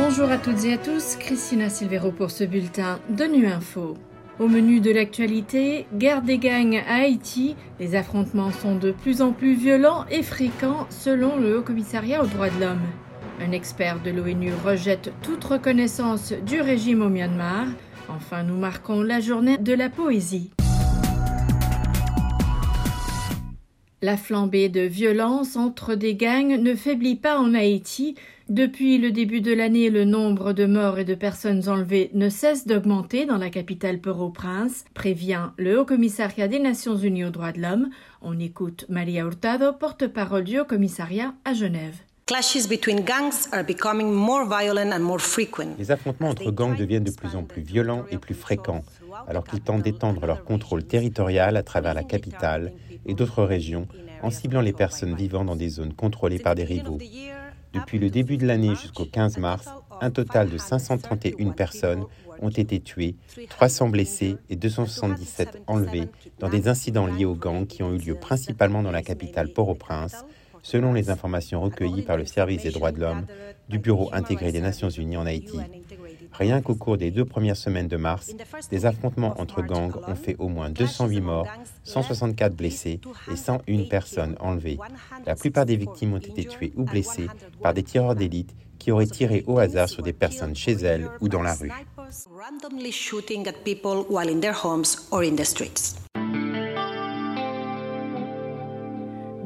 Bonjour à toutes et à tous, Christina Silvero pour ce bulletin de Nu Info. Au menu de l'actualité, guerre des gangs à Haïti, les affrontements sont de plus en plus violents et fréquents selon le Haut Commissariat aux droits de l'homme. Un expert de l'ONU rejette toute reconnaissance du régime au Myanmar. Enfin, nous marquons la journée de la poésie. La flambée de violence entre des gangs ne faiblit pas en Haïti. Depuis le début de l'année, le nombre de morts et de personnes enlevées ne cesse d'augmenter dans la capitale Port-au-Prince, prévient le Haut Commissariat des Nations Unies aux droits de l'homme. On écoute Maria Hurtado, porte-parole du Haut Commissariat à Genève. Les affrontements entre gangs deviennent de plus en plus violents et plus fréquents, alors qu'ils tentent d'étendre leur contrôle territorial à travers la capitale et d'autres régions en ciblant les personnes vivant dans des zones contrôlées par des rivaux. Depuis le début de l'année jusqu'au 15 mars, un total de 531 personnes ont été tuées, 300 blessées et 277 enlevées dans des incidents liés aux gangs qui ont eu lieu principalement dans la capitale Port-au-Prince, selon les informations recueillies par le Service des droits de l'homme du Bureau intégré des Nations Unies en Haïti. Rien qu'au cours des deux premières semaines de mars, des affrontements entre gangs ont fait au moins 208 morts, 164 blessés et 101 personnes enlevées. La plupart des victimes ont été tuées ou blessées par des tireurs d'élite qui auraient tiré au hasard sur des personnes chez elles ou dans la rue.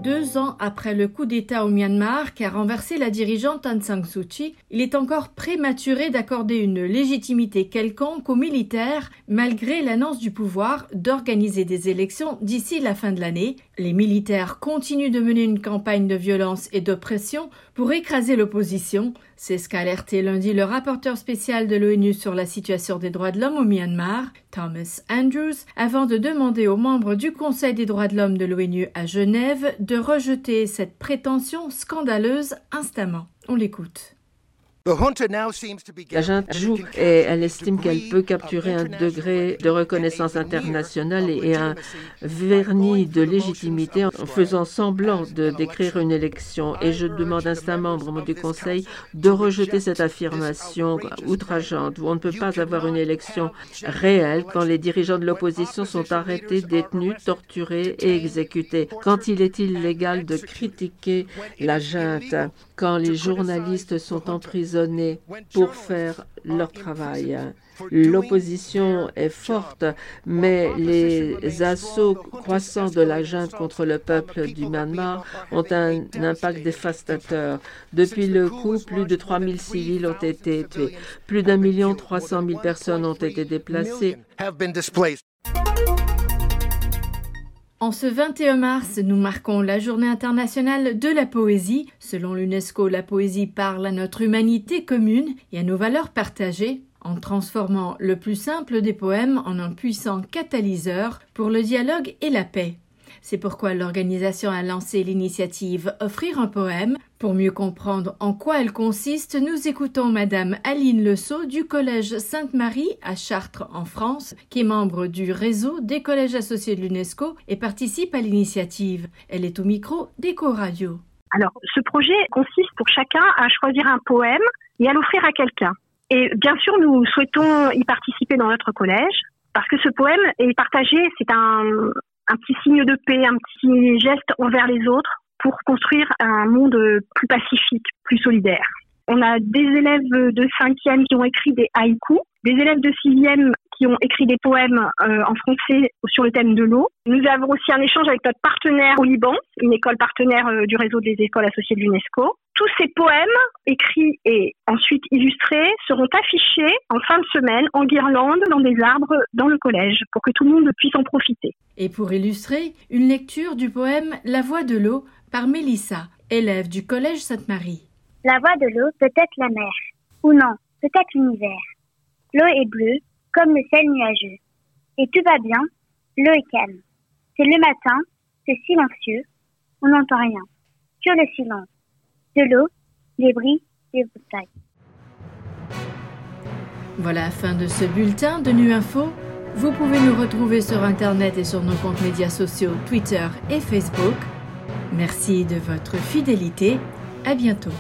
Deux ans après le coup d'État au Myanmar qui a renversé la dirigeante Aung San Suu Kyi, il est encore prématuré d'accorder une légitimité quelconque aux militaires, malgré l'annonce du pouvoir d'organiser des élections d'ici la fin de l'année. Les militaires continuent de mener une campagne de violence et d'oppression pour écraser l'opposition. C'est ce qu'a alerté lundi le rapporteur spécial de l'ONU sur la situation des droits de l'homme au Myanmar, Thomas Andrews, avant de demander aux membres du Conseil des droits de l'homme de l'ONU à Genève de rejeter cette prétention scandaleuse instamment. On l'écoute. La junte joue et elle estime qu'elle peut capturer un degré de reconnaissance internationale et un vernis de légitimité en faisant semblant de décrire une élection. Et je demande à un membre du Conseil de rejeter cette affirmation outrageante. On ne peut pas avoir une élection réelle quand les dirigeants de l'opposition sont arrêtés, détenus, torturés et exécutés. Quand il est illégal de critiquer la junte, quand les journalistes sont emprisonnés pour faire leur travail. L'opposition est forte, mais les assauts croissants de la junte contre le peuple du Myanmar ont un impact dévastateur. Depuis le coup, plus de 3000 civils ont été tués. Plus d'un million trois cent mille personnes ont été déplacées. En ce 21 mars, nous marquons la journée internationale de la poésie. Selon l'UNESCO, la poésie parle à notre humanité commune et à nos valeurs partagées, en transformant le plus simple des poèmes en un puissant catalyseur pour le dialogue et la paix. C'est pourquoi l'organisation a lancé l'initiative Offrir un poème. Pour mieux comprendre en quoi elle consiste, nous écoutons Madame Aline Leceau du Collège Sainte-Marie à Chartres en France, qui est membre du réseau des collèges associés de l'UNESCO et participe à l'initiative. Elle est au micro d'Eco Radio. Alors, ce projet consiste pour chacun à choisir un poème et à l'offrir à quelqu'un. Et bien sûr, nous souhaitons y participer dans notre collège parce que ce poème est partagé, c'est un, un petit signe de paix, un petit geste envers les autres pour construire un monde plus pacifique, plus solidaire. On a des élèves de cinquième qui ont écrit des haïkus, des élèves de sixième qui ont écrit des poèmes euh, en français sur le thème de l'eau. Nous avons aussi un échange avec notre partenaire au Liban, une école partenaire euh, du réseau des écoles associées de l'UNESCO. Tous ces poèmes, écrits et ensuite illustrés, seront affichés en fin de semaine en guirlande dans des arbres dans le collège pour que tout le monde puisse en profiter. Et pour illustrer, une lecture du poème La voix de l'eau par Mélissa, élève du collège Sainte-Marie. La voix de l'eau peut être la mer, ou non, peut-être l'univers. L'eau est bleue, comme le ciel nuageux. Et tout va bien, l'eau est calme. C'est le matin, c'est silencieux, on n'entend rien. Sur le silence. De l'eau, des bris, des bouteilles. Voilà fin de ce bulletin de Nu Info. Vous pouvez nous retrouver sur Internet et sur nos comptes médias sociaux Twitter et Facebook. Merci de votre fidélité. À bientôt.